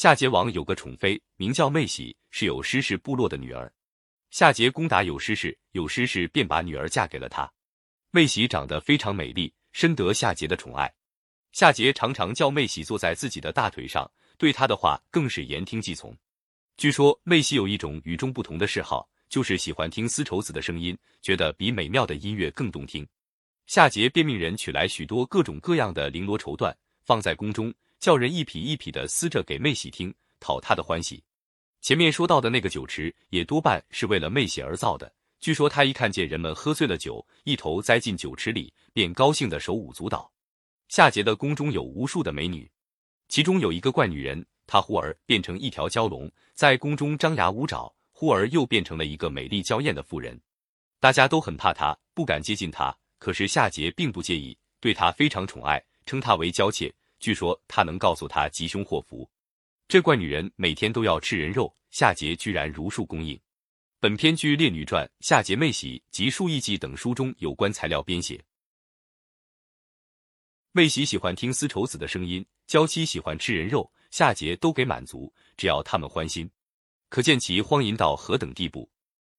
夏桀王有个宠妃，名叫妹喜，是有师氏部落的女儿。夏桀攻打有师氏，有师氏便把女儿嫁给了他。妹喜长得非常美丽，深得夏桀的宠爱。夏桀常常叫妹喜坐在自己的大腿上，对他的话更是言听计从。据说妹喜有一种与众不同的嗜好，就是喜欢听丝绸子的声音，觉得比美妙的音乐更动听。夏桀便命人取来许多各种各样的绫罗绸缎，放在宫中，叫人一匹一匹的撕着给妹喜听，讨她的欢喜。前面说到的那个酒池，也多半是为了妹喜而造的。据说他一看见人们喝醉了酒，一头栽进酒池里，便高兴的手舞足蹈。夏桀的宫中有无数的美女，其中有一个怪女人，她忽而变成一条蛟龙，在宫中张牙舞爪，忽而又变成了一个美丽娇艳的妇人。大家都很怕她，不敢接近她。可是夏桀并不介意，对她非常宠爱，称她为娇妾。据说他能告诉她吉凶祸福。这怪女人每天都要吃人肉，夏桀居然如数供应。本篇据《列女传》《夏桀妹喜》及《数艺记》等书中有关材料编写。妹喜喜欢听丝绸子的声音，娇妻喜欢吃人肉，夏桀都给满足，只要他们欢心，可见其荒淫到何等地步。